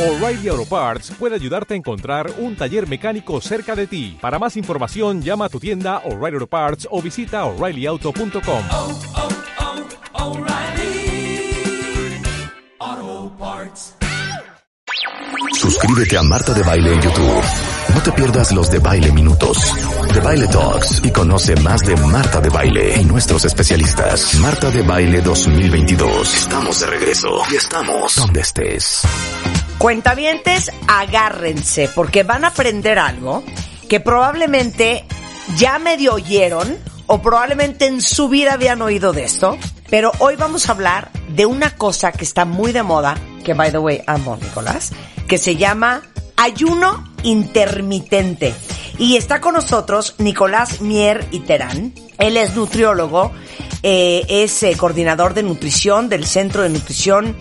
O'Reilly Auto Parts puede ayudarte a encontrar un taller mecánico cerca de ti. Para más información, llama a tu tienda O'Reilly Auto Parts o visita oreillyauto.com. oh, oh, Parts. Suscríbete a Marta de Baile en YouTube. No te pierdas los de Baile Minutos, de Baile Talks y conoce más de Marta de Baile y nuestros especialistas. Marta de Baile 2022. Estamos de regreso y estamos donde estés. Cuentavientes, agárrense, porque van a aprender algo que probablemente ya medio oyeron o probablemente en su vida habían oído de esto, pero hoy vamos a hablar de una cosa que está muy de moda, que by the way amo, Nicolás, que se llama ayuno intermitente. Y está con nosotros Nicolás Mier y Terán. Él es nutriólogo, eh, es eh, coordinador de nutrición del Centro de Nutrición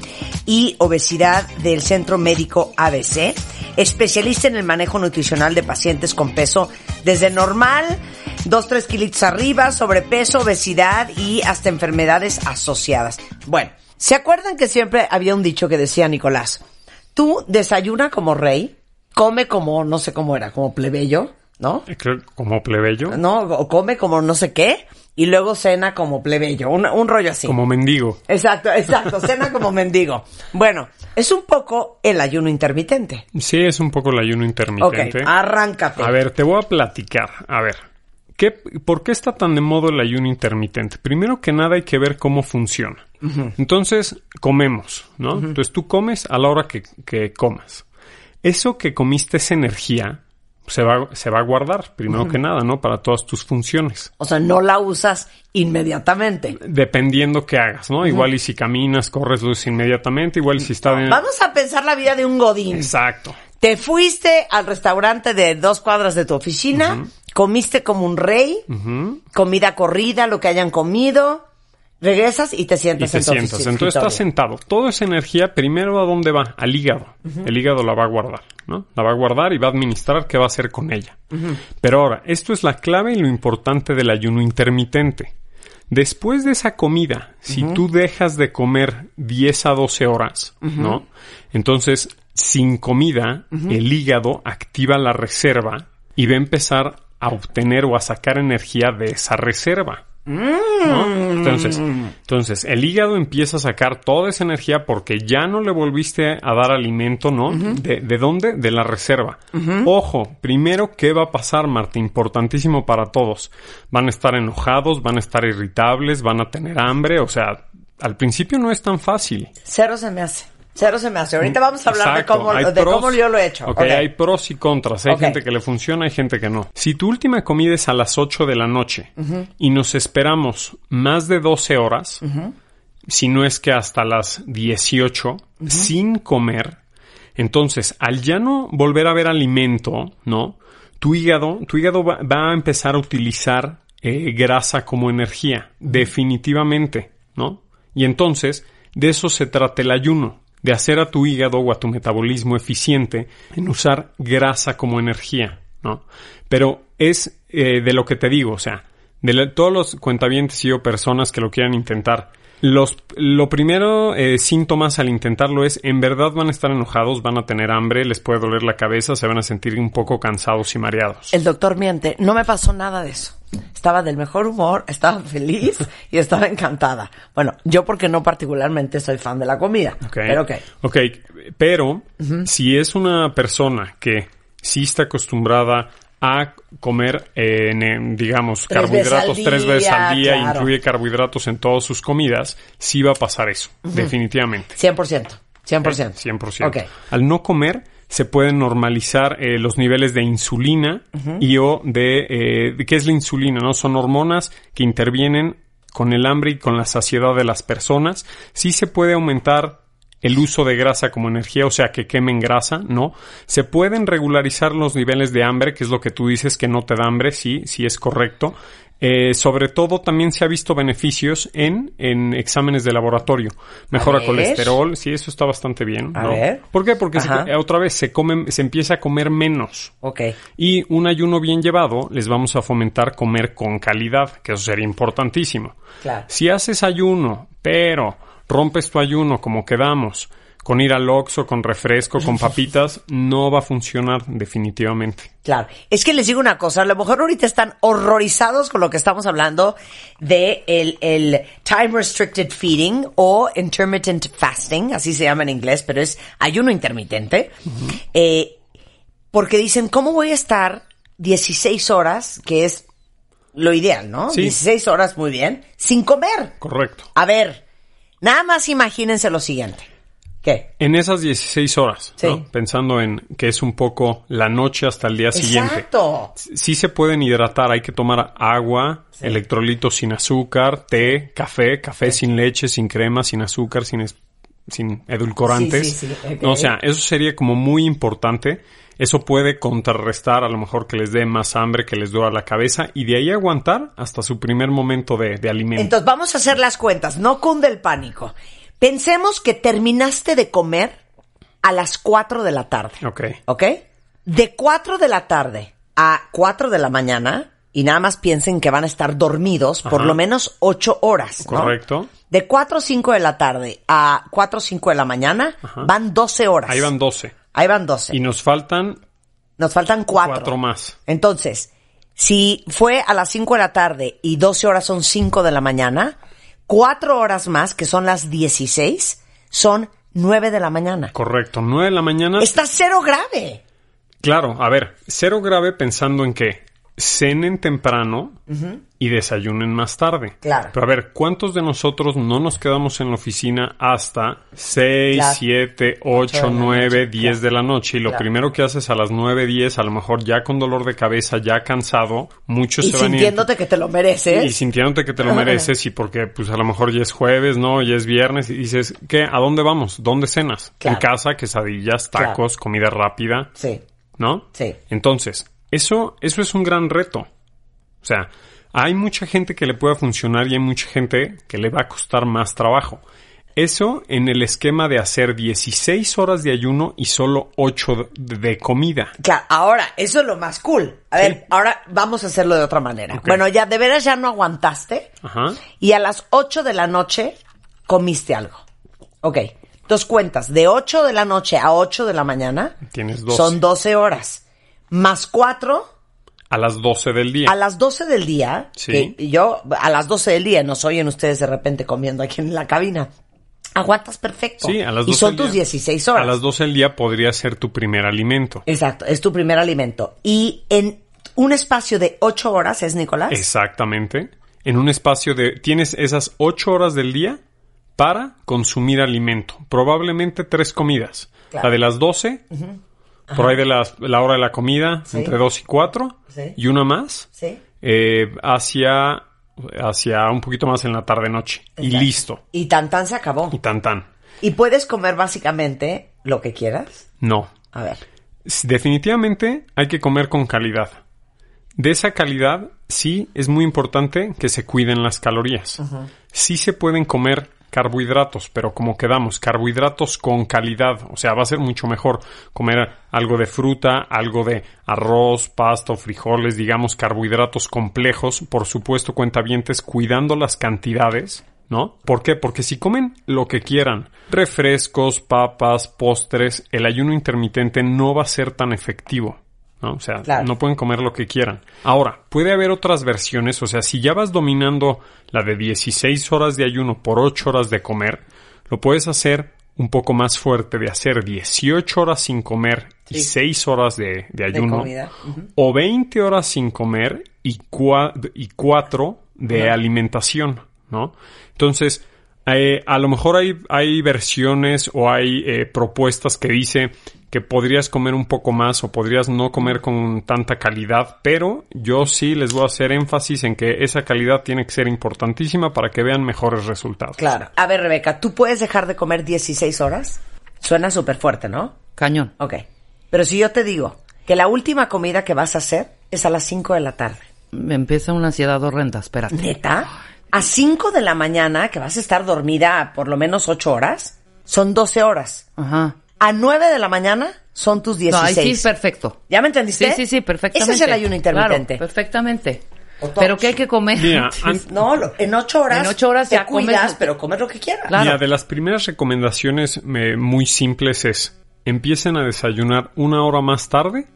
y Obesidad del Centro Médico ABC, especialista en el manejo nutricional de pacientes con peso desde normal, 2-3 kilitos arriba, sobrepeso, obesidad y hasta enfermedades asociadas. Bueno, ¿se acuerdan que siempre había un dicho que decía Nicolás? Tú desayuna como rey, come como, no sé cómo era, como plebeyo, ¿no? Creo como plebeyo. No, o come como no sé qué, y luego cena como plebeyo, un, un rollo así. Como mendigo. Exacto, exacto, cena como mendigo. Bueno, es un poco el ayuno intermitente. Sí, es un poco el ayuno Ok, intermitente. arráncate. A ver, te voy a platicar. A ver, ¿qué, ¿por qué está tan de moda el ayuno intermitente? Primero que nada hay que ver cómo funciona. Entonces, comemos, ¿no? Entonces tú comes a la hora que, que comas. Eso que comiste, esa energía, se va, se va a guardar, primero que nada, ¿no? Para todas tus funciones. O sea, no la usas inmediatamente. Dependiendo qué hagas, ¿no? Igual y si caminas, corres, usas inmediatamente. Igual y si está... en- Vamos a pensar la vida de un godín. Exacto. Te fuiste al restaurante de dos cuadras de tu oficina, comiste como un rey, comida corrida, lo que hayan comido, regresas y te y sientas te en tu sientas. Entonces estás sentado. Toda esa energía, primero a dónde va? Al hígado. El hígado la va a guardar, ¿no? La va a guardar y va a administrar qué va a hacer con ella. Pero ahora, esto es la clave y lo importante del ayuno intermitente. Después de esa comida, si tú dejas de comer 10 a 12 horas, ¿no? Entonces, sin comida, el hígado activa la reserva y va a empezar a obtener o a sacar energía de esa reserva. ¿No? Entonces, entonces, el hígado empieza a sacar toda esa energía porque ya no le volviste a dar alimento, ¿no? ¿De, de dónde? De la reserva. Ojo, primero, ¿qué va a pasar, Marta? Importantísimo para todos. Van a estar enojados, van a estar irritables, van a tener hambre, o sea, al principio no es tan fácil. Cero se me hace. Cero se me hace. Ahorita vamos a hablar Exacto, de, cómo, hay de pros- cómo yo lo he hecho. Ok, Ok. hay pros y contras. Hay gente que le funciona, hay gente que no. Si tu última comida es a las 8 de la noche y nos esperamos más de 12 horas, si no es que hasta las 18, sin comer, entonces al ya no volver a ver alimento, ¿no? Tu hígado, tu hígado va, va a empezar a utilizar eh, grasa como energía, definitivamente, ¿no? Y entonces, de eso se trata el ayuno, de hacer a tu hígado o a tu metabolismo eficiente en usar grasa como energía, ¿no? Pero es eh, de lo que te digo, o sea, de todos los cuentavientes y o personas que lo quieran intentar, los, lo primero eh, síntomas al intentarlo es, en verdad van a estar enojados, van a tener hambre, les puede doler la cabeza, se van a sentir un poco cansados y mareados. El doctor miente. No me pasó nada de eso. Estaba del mejor humor, estaba feliz y estaba encantada. Bueno, yo porque no particularmente soy fan de la comida. Ok. Pero ok. Ok, pero si es una persona que sí está acostumbrada a comer, eh, en, en, digamos, Tres carbohidratos veces tres veces al día, claro. incluye carbohidratos en todas sus comidas, sí va a pasar eso, definitivamente. 100%. 100%. 100%. Ok. Al no comer, se pueden normalizar eh, los niveles de insulina y o de, eh, de- ¿Qué es la insulina? no Son hormonas que intervienen con el hambre y con la saciedad de las personas. Sí se puede aumentar el uso de grasa como energía, o sea, que quemen grasa, ¿no? Se pueden regularizar los niveles de hambre, que es lo que tú dices que no te da hambre, sí, sí es correcto. Eh, sobre todo también se ha visto beneficios en, en exámenes de laboratorio. Mejora colesterol, sí, eso está bastante bien. A ¿no? ver. ¿Por qué? Porque se- otra vez se come, se empieza a comer menos. Ok. Y un ayuno bien llevado les vamos a fomentar comer con calidad, que eso sería importantísimo. Claro. Si haces ayuno, pero rompes tu ayuno como quedamos, con ir al Oxxo, con refresco, con papitas, no va a funcionar definitivamente. Claro. Es que les digo una cosa, a lo mejor ahorita están horrorizados con lo que estamos hablando de el, el time restricted feeding o intermittent fasting, así se llama en inglés, pero es ayuno intermitente. Eh, porque dicen, ¿cómo voy a estar 16 horas, que es lo ideal, ¿no? Sí. 16 horas, muy bien, sin comer. Correcto. A ver, nada más imagínense lo siguiente. ¿Qué? En esas 16 horas, Sí. ¿no? pensando en que es un poco la noche hasta el día siguiente. Exacto. Sí se pueden hidratar, hay que tomar agua, electrolitos sin azúcar, té, café, café sin leche, sin crema, sin azúcar, sin, sin edulcorantes. Sí, sí, sí, ok. No, o sea, eso sería como muy importante. Eso puede contrarrestar a lo mejor que les dé más hambre, que les duela la cabeza y de ahí aguantar hasta su primer momento de, de alimento. Entonces vamos a hacer las cuentas, no cunde el pánico. Pensemos que terminaste de comer a las 4 de la tarde. ok. ¿Ok? De 4 de la tarde a 4 de la mañana, y nada más piensen que van a estar dormidos por lo menos 8 horas. ¿no? Correcto. De 4 o 5 de la tarde a 4 o 5 de la mañana van 12 horas. Ahí van 12. Ahí van 12. Y nos faltan Nos faltan 4. cuatro más. Entonces, si fue a las 5 de la tarde y 12 horas son 5 de la mañana, 4 horas más, que son las 16, son 9 de la mañana. Correcto. 9 de la mañana. Está cero grave. Claro, a ver, cero grave pensando en que cenen temprano y desayunen más tarde. Claro. Pero a ver, ¿cuántos de nosotros no nos quedamos en la oficina hasta 6, Claro. 7, 8, de la 9, noche, 10 claro. de la noche? Y lo Claro. primero que haces a las 9, 10, a lo mejor ya con dolor de cabeza, ya cansado, muchos Y se van a ir- sintiéndote que te lo mereces. y sintiéndote que te lo mereces y porque pues a lo mejor ya es jueves, ¿no? Ya es viernes y dices, ¿qué? ¿A dónde vamos? ¿Dónde cenas? En casa, quesadillas, tacos, comida rápida, Sí, ¿no? sí. Entonces, eso, eso es un gran reto. O sea, hay mucha gente que le pueda funcionar y hay mucha gente que le va a costar más trabajo. Eso en el esquema de hacer 16 horas de ayuno y solo 8 de, comida. Claro, ahora, eso es lo más cool. A ver, ahora vamos a hacerlo de otra manera. Bueno, ya de veras ya no aguantaste Ajá. y a las 8 de la noche comiste algo. Ok, dos cuentas, de 8 de la noche a 8 de la mañana Tienes 12. son 12 horas. Más 4 A las 12 del día. a las 12 del día. Sí. que yo, a las 12 del día, nos oyen ustedes de repente comiendo aquí en la cabina. Aguantas perfecto. Sí, a las 12 Y son del tus día. 16 horas. A las 12 del día podría ser tu primer alimento. Exacto, es tu primer alimento. Y en un espacio de 8 horas, ¿es Nicolás? Exactamente. En un espacio de... Tienes esas 8 horas del día para consumir alimento. Probablemente tres comidas. Claro. La de las 12, por ahí de las- la hora de la comida, Sí. entre 2 y 4, Sí. y una más Sí. eh, hacia, hacia un poquito más en la tarde-noche. Y listo. Y tan tan se acabó. Y tan tan. Y puedes comer básicamente lo que quieras. No. A ver. Definitivamente hay que comer con calidad. De esa calidad, sí es muy importante que se cuiden las calorías. Sí se pueden comer carbohidratos, pero como quedamos, carbohidratos con calidad. O sea, va a ser mucho mejor comer algo de fruta, algo de arroz, pasta frijoles, digamos, carbohidratos complejos. Por supuesto, cuentavientes, cuidando las cantidades. ¿No? ¿Por qué? Porque si comen lo que quieran, refrescos, papas, postres, el ayuno intermitente no va a ser tan efectivo. ¿No? O sea, Claro. no pueden comer lo que quieran. Ahora, puede haber otras versiones, o sea, si ya vas dominando la de 16 horas de ayuno por 8 horas de comer, lo puedes hacer un poco más fuerte de hacer 18 horas sin comer y Sí. 6 horas de, de ayuno. O 20 horas sin comer y, cua- y 4 de alimentación, ¿no? Entonces, eh, a lo mejor hay, hay versiones o hay eh, propuestas que dice que podrías comer un poco más o podrías no comer con tanta calidad, pero yo sí les voy a hacer énfasis en que esa calidad tiene que ser importantísima para que vean mejores resultados. Claro. A ver, Rebeca, ¿tú puedes dejar de comer 16 horas? Suena súper fuerte, ¿no? Cañón. Ok. Pero si yo te digo que la última comida que vas a hacer es a las 5 de la tarde. Me empieza una ansiedad horrenda, espérate. ¿Neta? A 5 de la mañana, que vas a estar dormida por lo menos 8 horas, son 12 horas. Ajá. A 9 de la mañana son tus No, ahí 16. sí, perfecto. ¿Ya me entendiste? Sí, sí, sí, perfectamente. Ese es el ayuno intermitente. Claro, perfectamente. Pero ¿qué hay que comer? Mira, No, en ocho horas. En ocho horas te ya comes- cuidas, pero comes lo que quieras. Claro. Mira, de las primeras recomendaciones eh, muy simples es empiecen a desayunar una hora más tarde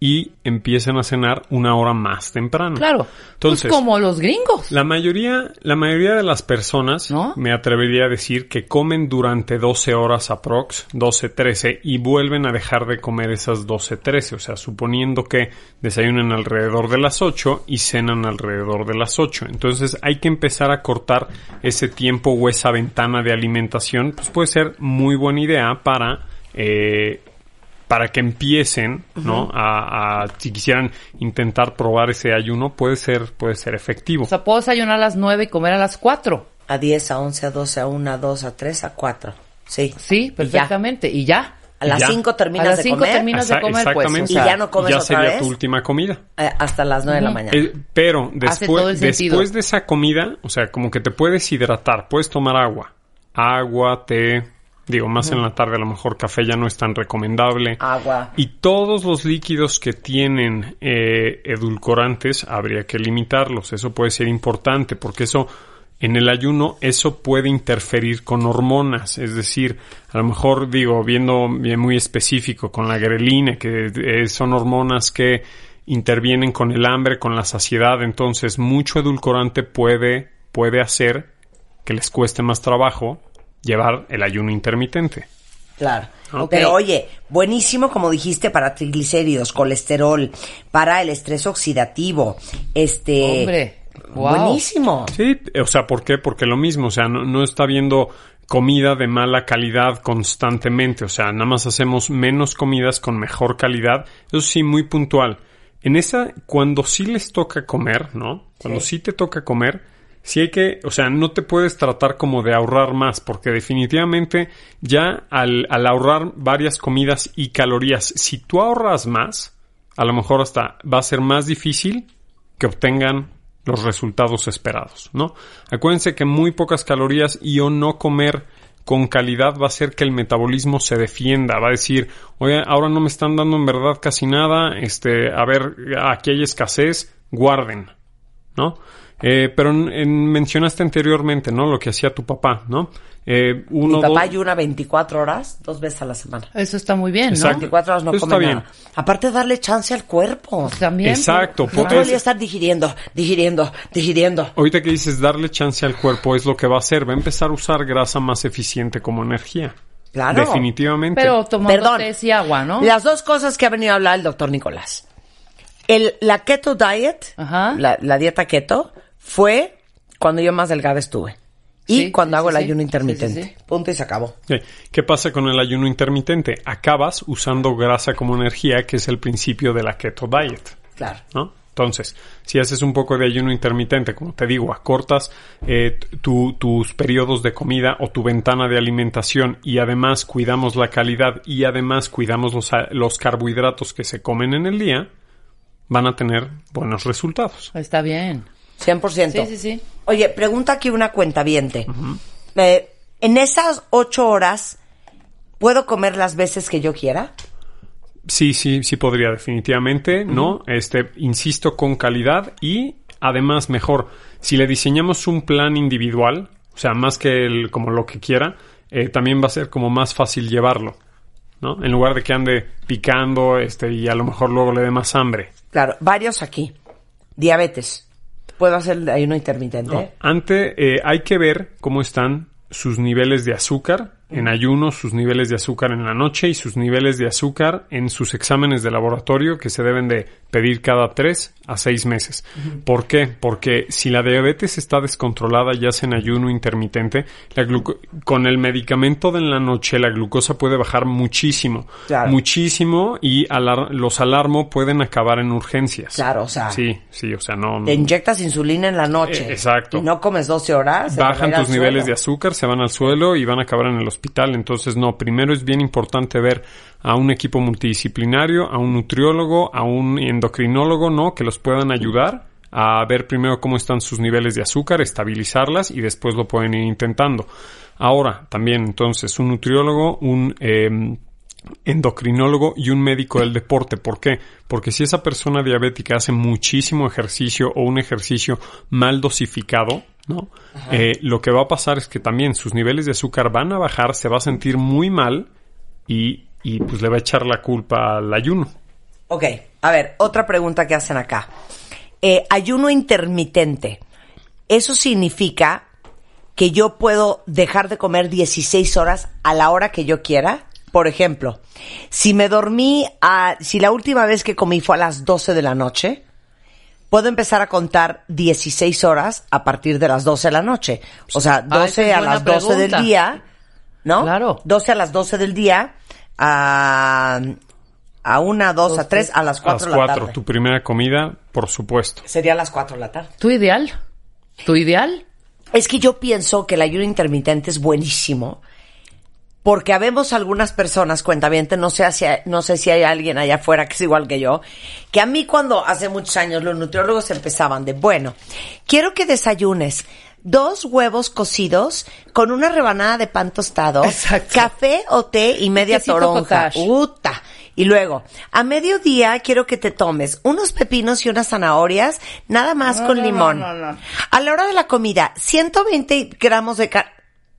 y empiecen a cenar una hora más temprano. Claro. Entonces, pues como los gringos. la mayoría, la mayoría de las personas, ¿No? me atrevería a decir que comen durante 12 horas aprox, 12, 13, y vuelven a dejar de comer esas 12, 13. O sea, suponiendo que desayunan alrededor de las 8 y cenan alrededor de las 8. Entonces hay que empezar a cortar ese tiempo o esa ventana de alimentación. Pues puede ser muy buena idea para... eh, para que empiecen, ¿no? A, a- si quisieran intentar probar ese ayuno, puede ser, puede ser efectivo. O sea, puedo desayunar a las nueve y comer a las cuatro. A 10, a 11, a 12, a 1, a 2, a 3, a 4. Sí. Sí, Y ya. perfectamente. Y ya. A las Ya. 5 terminas a las de cinco comer. terminas de comer, pues. o exactamente. sea, Y ya no comes ya otra sería vez. tu última comida. eh, hasta las 9 de la mañana. Eh, pero después, después de esa comida, o sea, como que te puedes hidratar, puedes tomar agua, agua, té, digo, más en la tarde a lo mejor café ya no es tan recomendable. Agua. Y todos los líquidos que tienen eh, edulcorantes habría que limitarlos. Eso puede ser importante porque eso en el ayuno eso puede interferir con hormonas. Es decir, a lo mejor digo, viendo bien muy específico con la grelina, que eh, son hormonas que intervienen con el hambre, con la saciedad. Entonces, mucho edulcorante puede, puede hacer que les cueste más trabajo llevar el ayuno intermitente. Claro. Pero oye, buenísimo como dijiste para triglicéridos, colesterol, para el estrés oxidativo, este Hombre, wow. buenísimo. Sí, o sea, ¿por qué? Porque lo mismo, o sea, no, no está viendo comida de mala calidad constantemente, o sea, nada más hacemos menos comidas con mejor calidad, eso sí, muy puntual. En esa, cuando sí les toca comer, ¿no? Cuando sí, te toca comer, sí hay que, o sea, no te puedes tratar como de ahorrar más, porque definitivamente ya al, al ahorrar varias comidas y calorías, si tú ahorras más, a lo mejor hasta va a ser más difícil que obtengan los resultados esperados, ¿no? Acuérdense que muy pocas calorías y o no comer con calidad va a hacer que el metabolismo se defienda, va a decir, oye, ahora no me están dando en verdad casi nada, este, a ver, aquí hay escasez, guarden, ¿no? Eh, pero en- en- mencionaste anteriormente, ¿no? Lo que hacía tu papá, ¿no? Eh, uno, Mi papá dos- ayuna 24 horas, dos veces a la semana. Eso está muy bien, ¿no? Exacto. 24 horas no Eso come está bien. nada. Aparte darle chance al cuerpo. También. Exacto, No por- todo el día estar digiriendo, digiriendo, digiriendo. Ahorita que dices darle chance al cuerpo es lo que va a hacer, va a empezar a usar grasa más eficiente como energía. Claro. Definitivamente. Pero tomando Perdón. té y agua, ¿no? Las dos cosas que ha venido a hablar el doctor Nicolás. El, la keto diet, Ajá. la, la dieta keto, fue cuando yo más delgada estuve. Y Sí, cuando sí, hago sí, el sí. ayuno intermitente. sí, sí. Punto y se acabó. ¿Qué pasa con el ayuno intermitente? Acabas usando grasa como energía, que es el principio de la keto diet. Claro. ¿no? Entonces, si haces un poco de ayuno intermitente, como te digo, acortas eh, tu- tus periodos de comida o tu ventana de alimentación y además cuidamos la calidad y además cuidamos los, a- los carbohidratos que se comen en el día, van a tener buenos resultados. Está bien. 100%. Sí, sí, sí. Oye, pregunta aquí una cuenta Eh, en esas ocho horas, ¿puedo comer las veces que yo quiera? Sí, sí, sí podría definitivamente, ¿no? Este, insisto, con calidad y además mejor, si le diseñamos un plan individual, o sea, más que el, como lo que quiera, eh, también va a ser como más fácil llevarlo, ¿no? En lugar de que ande picando, este, y a lo mejor luego le dé más hambre. Claro, varios aquí. Diabetes. ¿Puedo hacer ayuno intermitente? No, Antes eh, hay que ver cómo están sus niveles de azúcar en ayuno, sus niveles de azúcar en la noche y sus niveles de azúcar en sus exámenes de laboratorio que se deben de pedir cada tres a seis meses. ¿Por qué? Porque si la diabetes está descontrolada ya sea en ayuno intermitente, la con el medicamento de en la noche la glucosa puede bajar muchísimo, Claro. muchísimo y alar- los alarmo pueden acabar en urgencias. Claro, o sea, Sí, sí, o sea, no... te inyectas insulina en la noche. Eh, exacto. Y no comes 12 horas. bajan tus niveles de azúcar, se van al suelo y van a acabar en el hospital. Entonces, no, primero es bien importante ver a un equipo multidisciplinario, a un nutriólogo, a un endocrinólogo, ¿no? Que los puedan ayudar a ver primero cómo están sus niveles de azúcar, estabilizarlas y después lo pueden ir intentando. Ahora, también, entonces, un nutriólogo, un... em, endocrinólogo y un médico del deporte. ¿Por qué? Porque si esa persona diabética hace muchísimo ejercicio o un ejercicio mal dosificado, ¿no? Eh, lo que va a pasar es que también sus niveles de azúcar van a bajar, se va a sentir muy mal y, y pues le va a echar la culpa al ayuno. Ok, a ver, otra pregunta que hacen acá. Eh, ayuno intermitente. ¿Eso significa que yo puedo dejar de comer 16 horas a la hora que yo quiera? Por ejemplo, si me dormí a, si la última vez que comí fue a las 12 de la noche, puedo empezar a contar 16 horas a partir de las 12 de la noche. O sea, Ah, 12 esa es a las 12 pregunta. del día, ¿no? Claro. 12 a las 12 del día, a, a una, dos, a tres, a las A 4 las de la 4, tarde. tu primera comida, por supuesto. Sería a las 4 de la tarde. ¿Tu ideal? ¿Tu ideal? Es que yo pienso que el ayuno intermitente es buenísimo. Porque habemos algunas personas, cuentaviente, no sé, si hay- no sé si hay alguien allá afuera que es igual que yo, que a mí cuando hace muchos años los nutriólogos empezaban de, bueno, quiero que desayunes dos huevos cocidos con una rebanada de pan tostado, Exacto. café o té y media toronja. Uta. Y luego, a mediodía quiero que te tomes unos pepinos y unas zanahorias, nada más con limón. A la hora de la comida, 120 gramos de carne.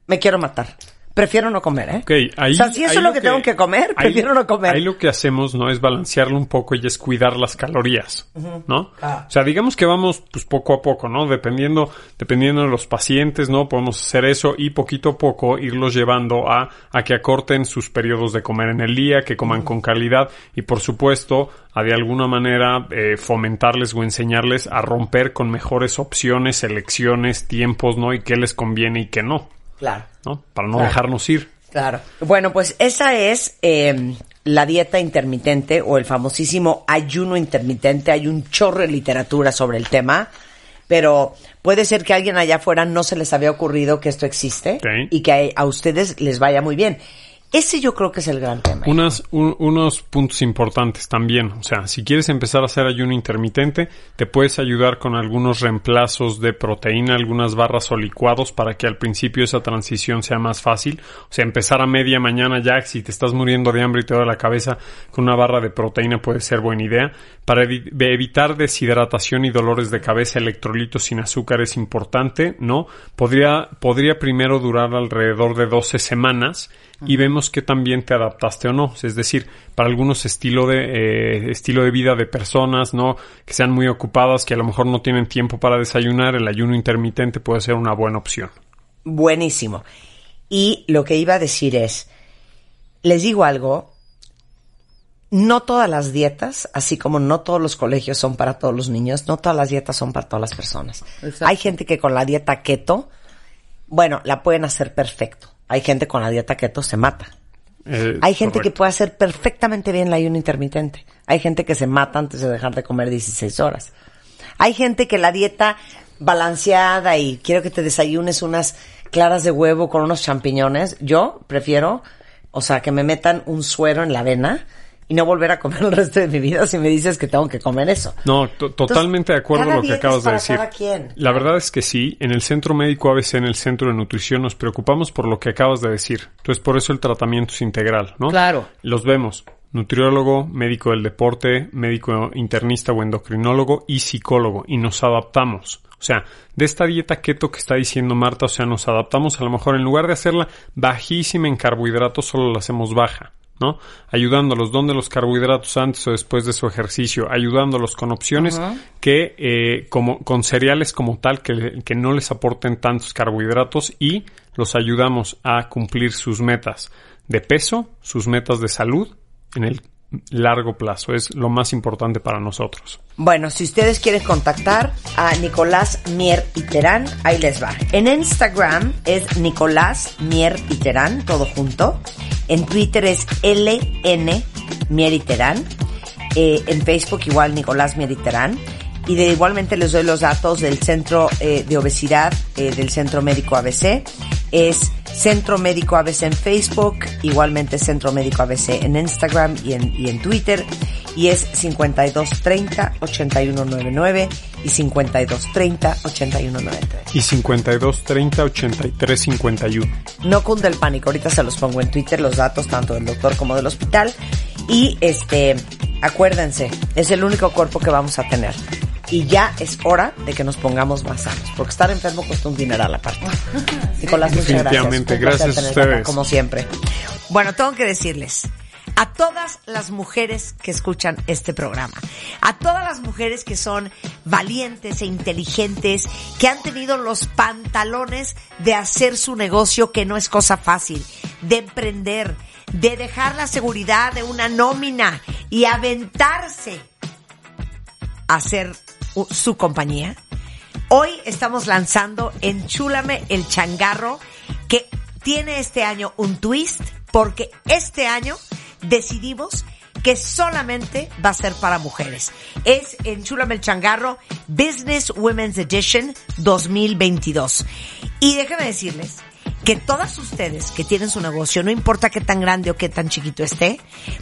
Me quiero matar. Prefiero no comer, ¿eh? Ok, ahí, o sea, si eso es lo que, tengo que comer, ahí- prefiero no comer. Ahí lo que hacemos, ¿no? Es balancearlo un poco y es cuidar las calorías, ¿no? Ah. O sea, digamos que vamos, pues, poco a poco, ¿no? Dependiendo, dependiendo de los pacientes, ¿no? Podemos hacer eso y poquito a poco irlos llevando a, a que acorten sus periodos de comer en el día, que coman con calidad y, por supuesto, a de alguna manera eh, fomentarles o enseñarles a romper con mejores opciones, selecciones, tiempos, ¿no? Y qué les conviene y qué no, Claro, ¿no? Para no Claro. dejarnos ir. claro. Bueno, pues esa es eh, la dieta intermitente o el famosísimo ayuno intermitente. Hay un chorro de literatura sobre el tema, pero puede ser que a alguien allá afuera no se les había ocurrido que esto existe y que a, a ustedes les vaya muy bien. Ese yo creo que es el gran tema. Unos puntos importantes también. O sea, si quieres empezar a hacer ayuno intermitente, te puedes ayudar con algunos reemplazos de proteína, algunas barras o licuados para que al principio esa transición sea más fácil. O sea, empezar a media mañana ya, si te estás muriendo de hambre y te da la cabeza con una barra de proteína puede ser buena idea. Para evitar deshidratación y dolores de cabeza, electrolitos sin azúcar es importante, ¿no? Podría, podría primero durar alrededor de 12 semanas y vemos que también te adaptaste o no. Es decir, para algunos estilo de, eh, estilo de vida de personas, ¿no? Que sean muy ocupadas, que a lo mejor no tienen tiempo para desayunar, el ayuno intermitente puede ser una buena opción. Buenísimo. Y lo que iba a decir es, les digo algo, no todas las dietas, así como no todos los colegios son para todos los niños, no todas las dietas son para todas las personas. Exacto. Hay gente que con la dieta keto, bueno, la pueden hacer perfecto. Hay gente con la dieta keto se mata. Eh, Hay gente que puede hacer perfectamente bien el ayuno intermitente. Hay gente que se mata antes de dejar de comer 16 horas. Hay gente que la dieta balanceada y quiero que te desayunes unas claras de huevo con unos champiñones. Yo prefiero, o sea, que me metan un suero en la avena y no volver a comer el resto de mi vida si me dices que tengo que comer eso. No, to- totalmente de acuerdo con lo que acabas de decir. quien. La verdad es que sí, en el Centro Médico ABC, en el Centro de Nutrición, nos preocupamos por lo que acabas de decir. Entonces, por eso el tratamiento es integral, ¿no? Claro. Los vemos. Nutriólogo, médico del deporte, médico internista o endocrinólogo y psicólogo. Y nos adaptamos. O sea, de esta dieta keto que está diciendo Marta, o sea, nos adaptamos a lo mejor en lugar de hacerla bajísima en carbohidratos, solo la hacemos baja. ¿No? Ayudándolos, donde los carbohidratos antes o después de su ejercicio, ayudándolos con opciones que, eh, como, con cereales como tal, que, que no les aporten tantos carbohidratos y los ayudamos a cumplir sus metas de peso, sus metas de salud en el largo plazo. Es lo más importante para nosotros. Bueno, si ustedes quieren contactar a Nicolás Mier y ahí les va. En Instagram es Nicolás Mier y Terán, todo junto. En Twitter es LN Mier y. Eh, en Facebook igual Nicolás Mier. Y de igualmente les doy los datos del Centro eh, de Obesidad eh, del Centro Médico ABC. Es Centro Médico ABC en Facebook, igualmente Centro Médico ABC en Instagram y en, y en Twitter. y es 5230-8199 y 5230-8193. Y 52 30 83 51. No cunde el pánico, ahorita se los pongo en Twitter los datos tanto del doctor como del hospital y este, acuérdense, es el único cuerpo que vamos a tener. Y ya es hora de que nos pongamos más sanos, porque estar enfermo cuesta un dineral aparte. Nicolás, muchas gracias. Gracias a acá, ustedes. como siempre. Bueno, tengo que decirles a todas las mujeres que escuchan este programa, a todas las mujeres que son valientes e inteligentes, que han tenido los pantalones de hacer su negocio, que no es cosa fácil, de emprender, de dejar la seguridad de una nómina y aventarse a hacer su compañía. Hoy estamos lanzando Enchúlame el changarro que tiene este año un twist porque este año decidimos que solamente va a ser para mujeres. Es Enchúlame el changarro Business Women's Edition 2022. Y déjenme decirles que todas ustedes que tienen su negocio, no importa qué tan grande o qué tan chiquito esté,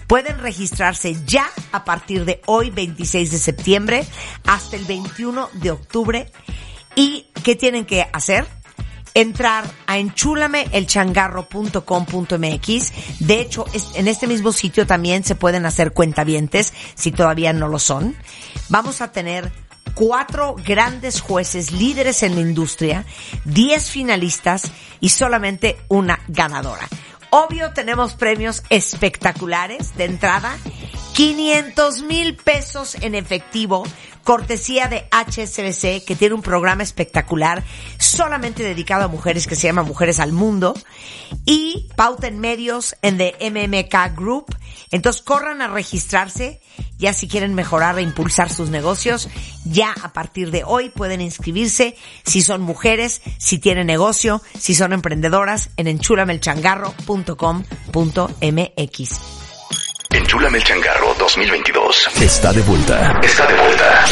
pueden registrarse ya a partir de hoy, 26 de septiembre, hasta el 21 de octubre. ¿Y qué tienen que hacer? Entrar a enchulameelchangarro.com.mx. De hecho, en este mismo sitio también se pueden hacer cuentavientes si todavía no lo son. Vamos a tener cuatro grandes jueces líderes en la industria, 10 finalistas y solamente una ganadora. Obvio tenemos premios espectaculares de entrada, 500 mil pesos en efectivo, cortesía de HSBC, que tiene un programa espectacular solamente dedicado a mujeres que se llama Mujeres al Mundo, y pauta en medios en The MMK Group. Entonces corran a registrarse, ya si quieren mejorar e impulsar sus negocios, ya a partir de hoy pueden inscribirse si son mujeres, si tienen negocio, si son emprendedoras en enchulamelchangarro.com.mx. Enchúlame el changarro 2022. Está de vuelta. Está de vuelta.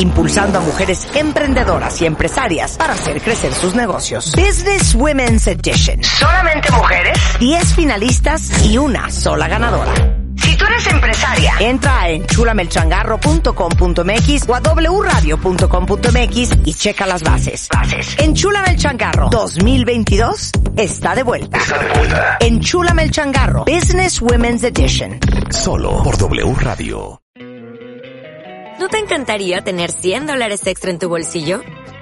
impulsando a mujeres emprendedoras y empresarias para hacer crecer sus negocios. Business Women's Edition. Solamente mujeres, 10 finalistas y una sola ganadora. Si tú eres empresaria, entra a enchulamelchangarro.com.mx o a wradio.com.mx y checa las bases. Bases. Enchúlame el changarro 2022 está de vuelta. Está de vuelta. Enchúlame el changarro Business Women's Edition. Solo por W Radio. ¿No te encantaría tener 100 dólares extra en tu bolsillo?